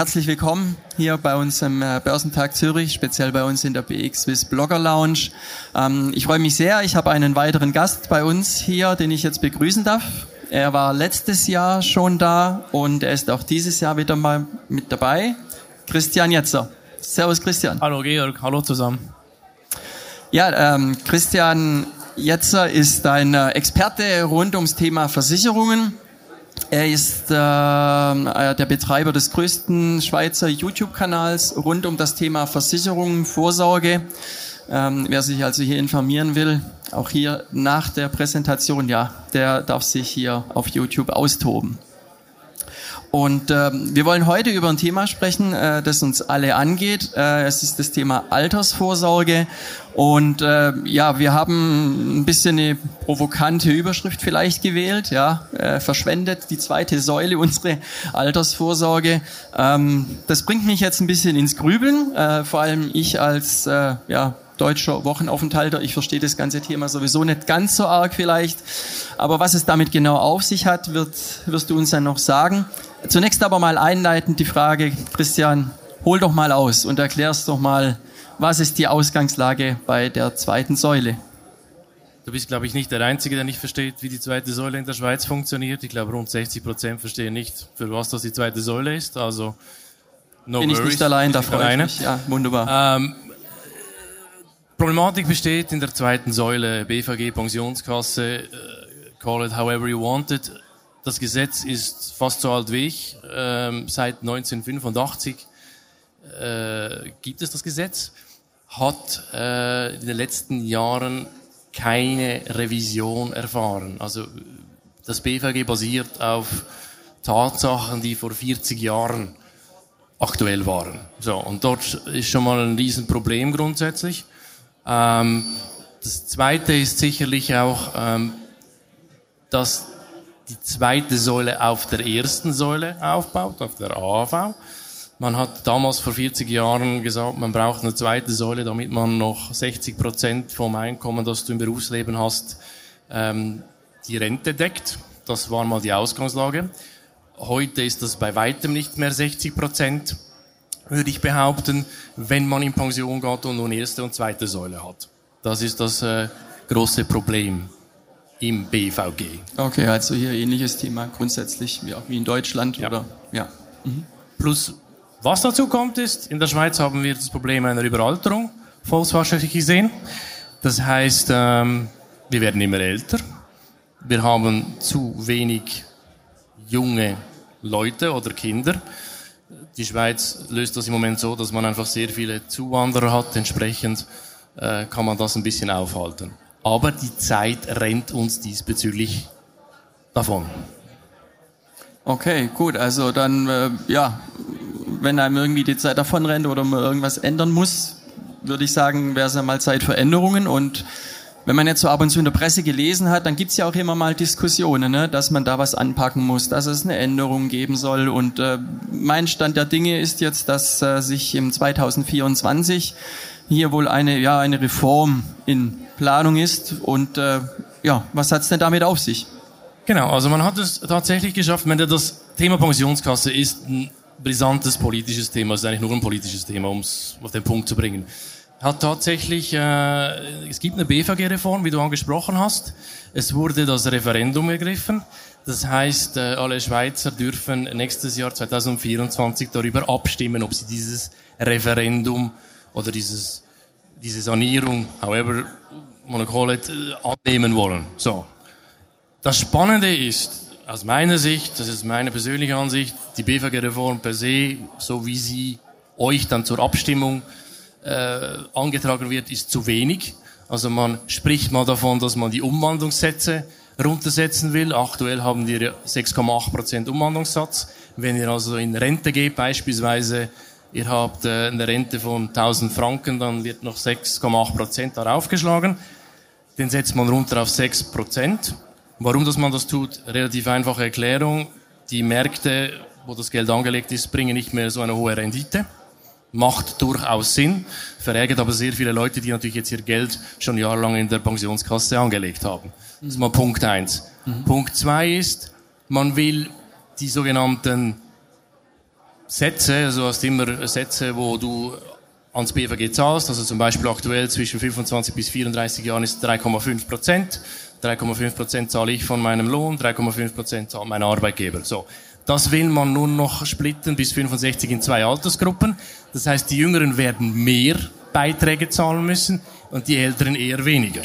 herzlich willkommen hier bei uns im äh, Börsentag Zürich, speziell bei uns in der BX Swiss Blogger Lounge. Ähm, ich freue mich sehr, ich habe einen weiteren Gast bei uns hier, den ich jetzt begrüßen darf. Er war letztes Jahr schon da und er ist auch dieses Jahr wieder mal mit dabei. Christian Jetzer. Servus Christian. Hallo Georg, hallo zusammen. Ja, ähm, Christian Jetzer ist ein äh, Experte rund ums Thema Versicherungen. Er ist äh, äh, der Betreiber des größten Schweizer YouTube-Kanals rund um das Thema Versicherungen, Vorsorge. Ähm, wer sich also hier informieren will, auch hier nach der Präsentation, ja, der darf sich hier auf YouTube austoben. Und äh, wir wollen heute über ein Thema sprechen, äh, das uns alle angeht. Äh, es ist das Thema Altersvorsorge. Und äh, ja, wir haben ein bisschen eine provokante Überschrift vielleicht gewählt. Ja, äh, verschwendet die zweite Säule unsere Altersvorsorge. Ähm, das bringt mich jetzt ein bisschen ins Grübeln. Äh, vor allem ich als äh, ja deutscher Wochenaufenthalter. Ich verstehe das ganze Thema sowieso nicht ganz so arg vielleicht. Aber was es damit genau auf sich hat, wird, wirst du uns dann noch sagen. Zunächst aber mal einleitend die Frage, Christian, hol doch mal aus und erklärst doch mal, was ist die Ausgangslage bei der zweiten Säule? Du bist, glaube ich, nicht der Einzige, der nicht versteht, wie die zweite Säule in der Schweiz funktioniert. Ich glaube, rund 60 Prozent verstehen nicht, für was das die zweite Säule ist. Also, no Bin ich nicht allein, da freue ich mich. Ja, wunderbar. Ähm, Problematik besteht in der zweiten Säule, BVG, Pensionskasse, uh, call it however you want it. Das Gesetz ist fast so alt wie ich. Ähm, seit 1985 äh, gibt es das Gesetz. Hat äh, in den letzten Jahren keine Revision erfahren. Also das BVG basiert auf Tatsachen, die vor 40 Jahren aktuell waren. So, und dort ist schon mal ein Riesenproblem grundsätzlich. Ähm, das zweite ist sicherlich auch, ähm, dass die zweite Säule auf der ersten Säule aufbaut, auf der AAV. Man hat damals vor 40 Jahren gesagt, man braucht eine zweite Säule, damit man noch 60 Prozent vom Einkommen, das du im Berufsleben hast, ähm, die Rente deckt. Das war mal die Ausgangslage. Heute ist das bei weitem nicht mehr 60 Prozent würde ich behaupten, wenn man in Pension geht und nun erste und zweite Säule hat. Das ist das äh, große Problem im BVG. Okay, also hier ähnliches Thema grundsätzlich wie, auch wie in Deutschland ja. oder ja. Mhm. Plus, was dazu kommt, ist, in der Schweiz haben wir das Problem einer Überalterung, volkswirtschaftlich gesehen. Das heißt, ähm, wir werden immer älter. Wir haben zu wenig junge Leute oder Kinder die Schweiz löst das im Moment so, dass man einfach sehr viele Zuwanderer hat. Entsprechend äh, kann man das ein bisschen aufhalten. Aber die Zeit rennt uns diesbezüglich davon. Okay, gut. Also dann, äh, ja, wenn einem irgendwie die Zeit davon rennt oder man irgendwas ändern muss, würde ich sagen, wäre es ja mal Zeit für Änderungen und wenn man jetzt so ab und zu in der Presse gelesen hat, dann gibt's ja auch immer mal Diskussionen, ne, dass man da was anpacken muss, dass es eine Änderung geben soll. Und äh, mein Stand der Dinge ist jetzt, dass äh, sich im 2024 hier wohl eine, ja, eine Reform in Planung ist. Und äh, ja, was hat's denn damit auf sich? Genau, also man hat es tatsächlich geschafft, wenn das Thema Pensionskasse ist ein brisantes politisches Thema, es ist eigentlich nur ein politisches Thema, um es auf den Punkt zu bringen hat tatsächlich, äh, es gibt eine BVG-Reform, wie du angesprochen hast. Es wurde das Referendum ergriffen. Das heißt, äh, alle Schweizer dürfen nächstes Jahr 2024 darüber abstimmen, ob sie dieses Referendum oder dieses, diese Sanierung, however man call it, äh, annehmen wollen. So. Das Spannende ist, aus meiner Sicht, das ist meine persönliche Ansicht, die BVG-Reform per se, so wie sie euch dann zur Abstimmung äh, angetragen wird, ist zu wenig. Also man spricht mal davon, dass man die Umwandlungssätze runtersetzen will. Aktuell haben wir 6,8% Umwandlungssatz. Wenn ihr also in Rente geht, beispielsweise, ihr habt äh, eine Rente von 1000 Franken, dann wird noch 6,8% darauf geschlagen. Den setzt man runter auf 6%. Warum dass man das tut? Relativ einfache Erklärung. Die Märkte, wo das Geld angelegt ist, bringen nicht mehr so eine hohe Rendite macht durchaus Sinn, verärgert aber sehr viele Leute, die natürlich jetzt ihr Geld schon jahrelang in der Pensionskasse angelegt haben. Das ist mal Punkt eins. Mhm. Punkt zwei ist, man will die sogenannten Sätze, also hast immer Sätze, wo du ans BVG zahlst, also zum Beispiel aktuell zwischen 25 bis 34 Jahren ist 3,5 Prozent. 3,5 Prozent zahle ich von meinem Lohn, 3,5 Prozent zahlt mein Arbeitgeber. So. Das will man nun noch splitten bis 65 in zwei Altersgruppen. Das heißt, die Jüngeren werden mehr Beiträge zahlen müssen und die Älteren eher weniger.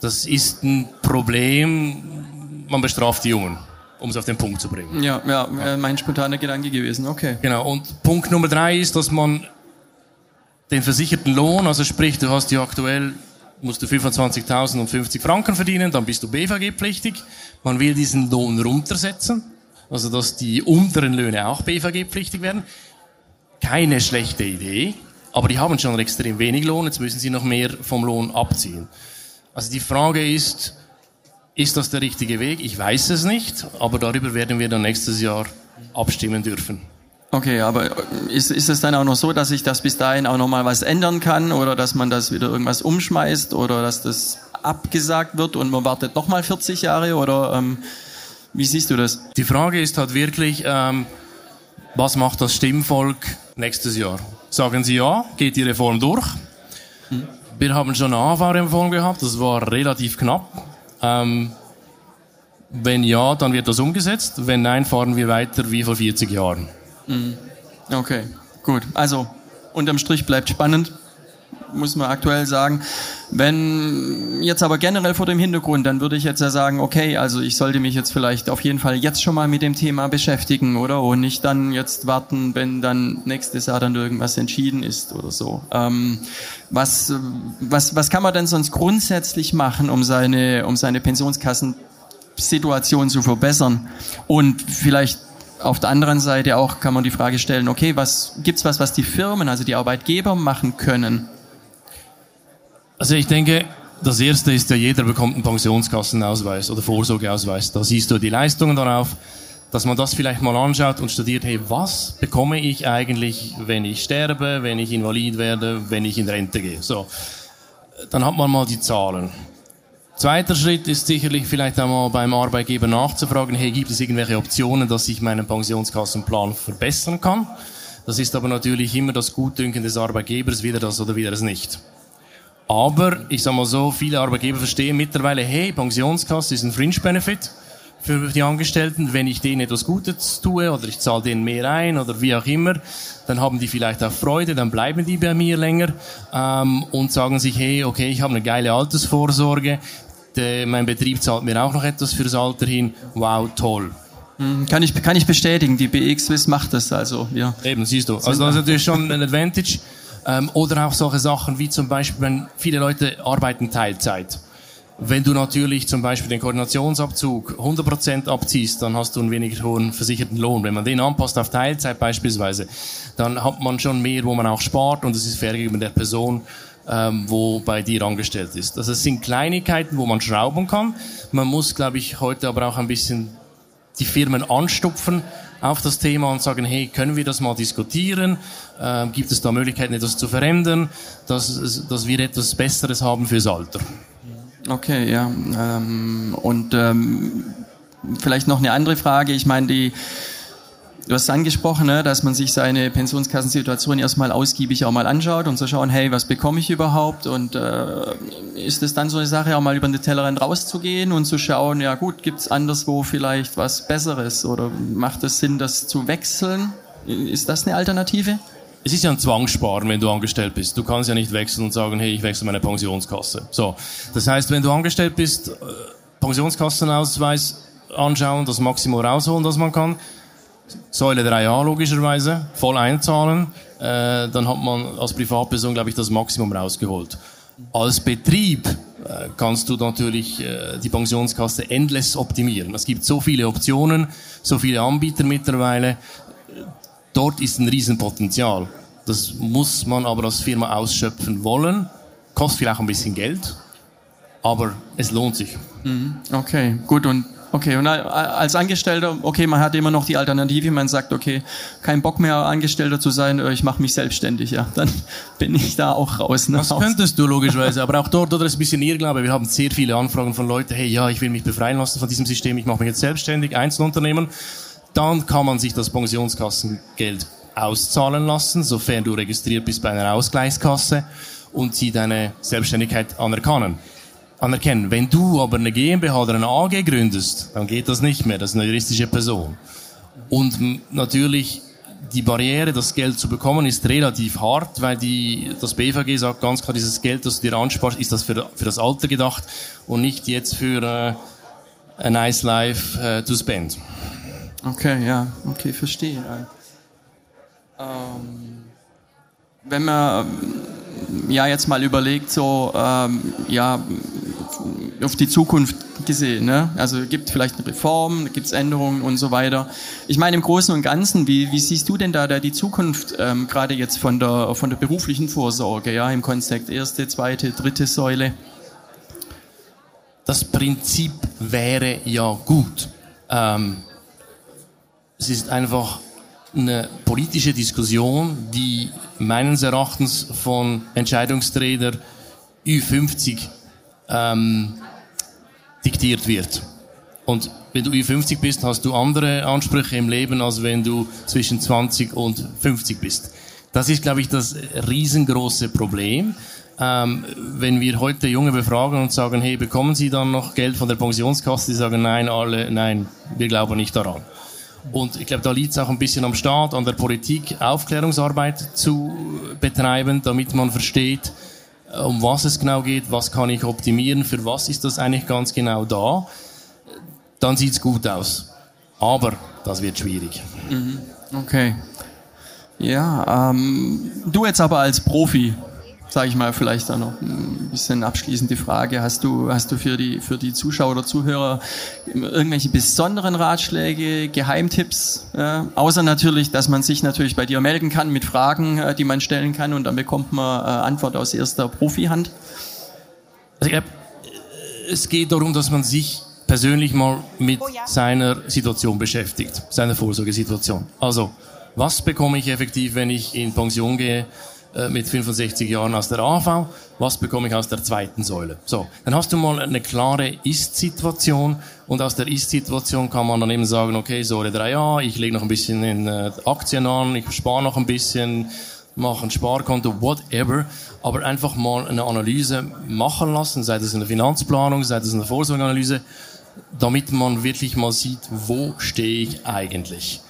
Das ist ein Problem, man bestraft die Jungen, um es auf den Punkt zu bringen. Ja, ja, ja. mein spontaner Gedanke gewesen, okay. Genau, und Punkt Nummer drei ist, dass man den versicherten Lohn, also sprich, du hast ja aktuell, musst du 25.050 Franken verdienen, dann bist du BVG-pflichtig. Man will diesen Lohn runtersetzen, also dass die unteren Löhne auch BVG-pflichtig werden. Keine schlechte Idee, aber die haben schon extrem wenig Lohn, jetzt müssen sie noch mehr vom Lohn abziehen. Also die Frage ist, ist das der richtige Weg? Ich weiß es nicht, aber darüber werden wir dann nächstes Jahr abstimmen dürfen. Okay, aber ist, ist es dann auch noch so, dass sich das bis dahin auch noch mal was ändern kann oder dass man das wieder irgendwas umschmeißt oder dass das abgesagt wird und man wartet noch mal 40 Jahre oder ähm, wie siehst du das? Die Frage ist halt wirklich, ähm, was macht das Stimmvolk nächstes Jahr? Sagen sie ja, geht die Reform durch? Hm. Wir haben schon eine AV-Reform gehabt, das war relativ knapp. Ähm, wenn ja, dann wird das umgesetzt. Wenn nein, fahren wir weiter wie vor 40 Jahren. Mhm. Okay, gut. Also unterm Strich bleibt spannend, muss man aktuell sagen. Wenn jetzt aber generell vor dem Hintergrund, dann würde ich jetzt ja sagen, okay, also ich sollte mich jetzt vielleicht auf jeden Fall jetzt schon mal mit dem Thema beschäftigen, oder? Und nicht dann jetzt warten, wenn dann nächstes Jahr dann irgendwas entschieden ist oder so. Ähm, was, was, was kann man denn sonst grundsätzlich machen, um seine, um seine Pensionskassensituation zu verbessern? Und vielleicht auf der anderen Seite auch kann man die Frage stellen, okay, was gibt's was, was die Firmen, also die Arbeitgeber machen können? Also ich denke, das erste ist ja, jeder bekommt einen Pensionskassenausweis oder Vorsorgeausweis. Da siehst du die Leistungen darauf, dass man das vielleicht mal anschaut und studiert, hey, was bekomme ich eigentlich, wenn ich sterbe, wenn ich invalid werde, wenn ich in Rente gehe? So. Dann hat man mal die Zahlen. Zweiter Schritt ist sicherlich vielleicht einmal beim Arbeitgeber nachzufragen, hey, gibt es irgendwelche Optionen, dass ich meinen Pensionskassenplan verbessern kann? Das ist aber natürlich immer das Gutdünken des Arbeitgebers, wieder das oder wieder es nicht. Aber, ich sag mal so, viele Arbeitgeber verstehen mittlerweile, hey, Pensionskasse ist ein Fringe-Benefit für die Angestellten. Wenn ich denen etwas Gutes tue oder ich zahle denen mehr ein oder wie auch immer, dann haben die vielleicht auch Freude, dann bleiben die bei mir länger ähm, und sagen sich, hey, okay, ich habe eine geile Altersvorsorge, der, mein Betrieb zahlt mir auch noch etwas fürs Alter hin. Wow, toll. Hm, kann ich, kann ich bestätigen, die BX Swiss macht das also, ja. Eben, siehst du. Also das ist natürlich schon ein Advantage. Ähm, oder auch solche Sachen wie zum Beispiel, wenn viele Leute arbeiten Teilzeit. Wenn du natürlich zum Beispiel den Koordinationsabzug 100% abziehst, dann hast du einen weniger hohen versicherten Lohn. Wenn man den anpasst auf Teilzeit beispielsweise, dann hat man schon mehr, wo man auch spart und es ist fair gegenüber der Person, ähm, wo bei dir angestellt ist. Also es sind Kleinigkeiten, wo man schrauben kann. Man muss, glaube ich, heute aber auch ein bisschen die Firmen anstupfen auf das Thema und sagen, hey, können wir das mal diskutieren? Ähm, gibt es da Möglichkeiten, etwas zu verändern, dass, dass wir etwas Besseres haben fürs Alter? Okay, ja. Ähm, und ähm, vielleicht noch eine andere Frage. Ich meine, die Du hast angesprochen, ne, dass man sich seine Pensionskassensituation erstmal ausgiebig auch mal anschaut und zu schauen, hey, was bekomme ich überhaupt? Und äh, ist es dann so eine Sache, auch mal über den Tellerrand rauszugehen und zu schauen, ja gut, gibt's anderswo vielleicht was Besseres oder macht es Sinn, das zu wechseln? Ist das eine Alternative? Es ist ja ein Zwangssparen, wenn du angestellt bist. Du kannst ja nicht wechseln und sagen, hey, ich wechsle meine Pensionskasse. So, das heißt, wenn du angestellt bist, äh, Pensionskassenausweis anschauen, das Maximum rausholen, das man kann Säule 3a logischerweise, voll einzahlen, äh, dann hat man als Privatperson, glaube ich, das Maximum rausgeholt. Als Betrieb äh, kannst du natürlich äh, die Pensionskasse endless optimieren. Es gibt so viele Optionen, so viele Anbieter mittlerweile. Dort ist ein Riesenpotenzial. Das muss man aber als Firma ausschöpfen wollen. Kostet vielleicht ein bisschen Geld, aber es lohnt sich. Mhm. Okay, gut. Und Okay, und als Angestellter, okay, man hat immer noch die Alternative, man sagt, okay, kein Bock mehr Angestellter zu sein, äh, ich mache mich selbstständig, ja, dann bin ich da auch raus. Ne? Das könntest du logischerweise, aber auch dort oder ist ein bisschen Irrglaube. Wir haben sehr viele Anfragen von Leuten, hey, ja, ich will mich befreien lassen von diesem System, ich mache mich jetzt selbstständig, Einzelunternehmen. Dann kann man sich das Pensionskassengeld auszahlen lassen, sofern du registriert bist bei einer Ausgleichskasse und sie deine Selbstständigkeit anerkennen. Anerkennen. Wenn du aber eine GmbH oder eine AG gründest, dann geht das nicht mehr, das ist eine juristische Person. Und natürlich die Barriere, das Geld zu bekommen, ist relativ hart, weil die, das BVG sagt ganz klar, dieses Geld, das du dir ansparst, ist das für, für das Alter gedacht und nicht jetzt für äh, a nice life äh, to spend. Okay, ja, okay, verstehe. Ähm, wenn man ja jetzt mal überlegt, so ähm, ja auf die Zukunft gesehen. Ne? Also gibt vielleicht eine Reform, gibt es Änderungen und so weiter. Ich meine im Großen und Ganzen, wie, wie siehst du denn da, da die Zukunft ähm, gerade jetzt von der von der beruflichen Vorsorge, ja im Kontext erste, zweite, dritte Säule? Das Prinzip wäre ja gut. Ähm, es ist einfach eine politische Diskussion, die meines Erachtens von Entscheidungsträger Ü50 ähm, diktiert wird. Und wenn du über 50 bist, hast du andere Ansprüche im Leben, als wenn du zwischen 20 und 50 bist. Das ist, glaube ich, das riesengroße Problem. Ähm, wenn wir heute Junge befragen und sagen, hey, bekommen Sie dann noch Geld von der Pensionskasse? Die sagen, nein, alle, nein, wir glauben nicht daran. Und ich glaube, da liegt es auch ein bisschen am Staat, an der Politik, Aufklärungsarbeit zu betreiben, damit man versteht, um was es genau geht, was kann ich optimieren, für was ist das eigentlich ganz genau da, dann sieht's gut aus. Aber das wird schwierig. Mhm. Okay. Ja, ähm, du jetzt aber als Profi, sage ich mal, vielleicht da noch ein bisschen abschließende Frage. Hast du, hast du für die, für die Zuschauer oder Zuhörer irgendwelche besonderen Ratschläge, Geheimtipps? Äh, außer natürlich, dass man sich natürlich bei dir melden kann mit Fragen, äh, die man stellen kann und dann bekommt man äh, Antwort aus erster Profihand. Also ich glaube, es geht darum, dass man sich persönlich mal mit oh ja. seiner Situation beschäftigt, seiner Vorsorgesituation. Also, was bekomme ich effektiv, wenn ich in Pension gehe? Äh, mit 65 Jahren aus der AV, was bekomme ich aus der zweiten Säule? So, dann hast du mal eine klare Ist-Situation und aus der Ist-Situation kann man dann eben sagen, okay, Säule 3a, ich lege noch ein bisschen in äh, Aktien an, ich spare noch ein bisschen, mache ein Sparkonto, whatever, aber einfach mal eine Analyse machen lassen, sei das in der Finanzplanung, sei das in der Vorsorgeanalyse, damit man wirklich mal sieht, wo stehe ich eigentlich.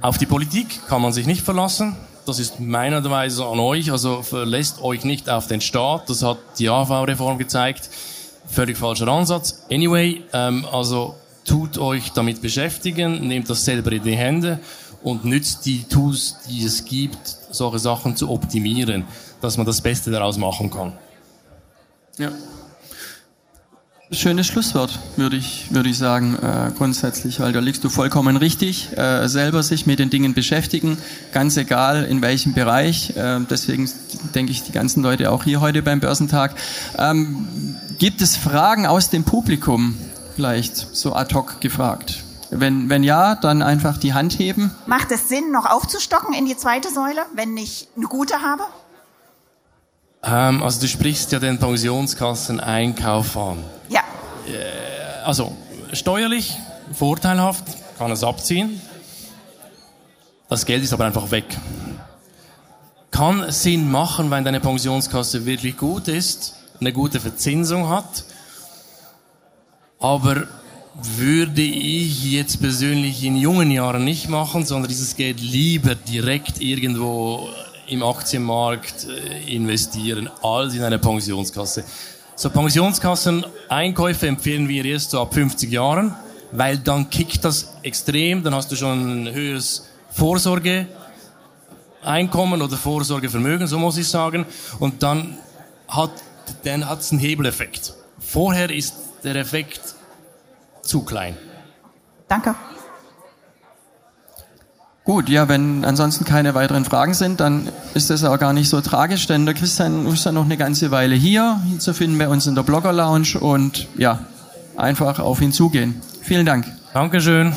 Auf die Politik kann man sich nicht verlassen, das ist meiner Weise an euch, also verlässt euch nicht auf den Staat, das hat die AV-Reform gezeigt. Völlig falscher Ansatz. Anyway, ähm, also tut euch damit beschäftigen, nehmt das selber in die Hände und nützt die Tools, die es gibt, solche Sachen zu optimieren, dass man das Beste daraus machen kann. Ja. Schönes Schlusswort, würde ich, würde ich sagen, äh, grundsätzlich, weil da liegst du vollkommen richtig. Äh, selber sich mit den Dingen beschäftigen, ganz egal in welchem Bereich. Äh, deswegen denke ich, die ganzen Leute auch hier heute beim Börsentag. Ähm, gibt es Fragen aus dem Publikum, vielleicht so ad hoc gefragt? Wenn, wenn ja, dann einfach die Hand heben. Macht es Sinn, noch aufzustocken in die zweite Säule, wenn ich eine gute habe? Ähm, also du sprichst ja den Pensionskassen-Einkauf an. Ja. Äh, also steuerlich vorteilhaft, kann es abziehen. Das Geld ist aber einfach weg. Kann Sinn machen, wenn deine Pensionskasse wirklich gut ist, eine gute Verzinsung hat. Aber würde ich jetzt persönlich in jungen Jahren nicht machen, sondern dieses Geld lieber direkt irgendwo im Aktienmarkt äh, investieren als in eine Pensionskasse. So Pensionskassen-Einkäufe empfehlen wir erst so ab 50 Jahren, weil dann kickt das extrem, dann hast du schon ein höheres Vorsorgeeinkommen oder Vorsorgevermögen, so muss ich sagen, und dann hat hat's einen Hebeleffekt. Vorher ist der Effekt zu klein. Danke. Gut, ja, wenn ansonsten keine weiteren Fragen sind, dann ist das auch gar nicht so tragisch, denn der Christian ist ja noch eine ganze Weile hier, hier zu finden bei uns in der Blogger Lounge und ja, einfach auf ihn zugehen. Vielen Dank. Dankeschön.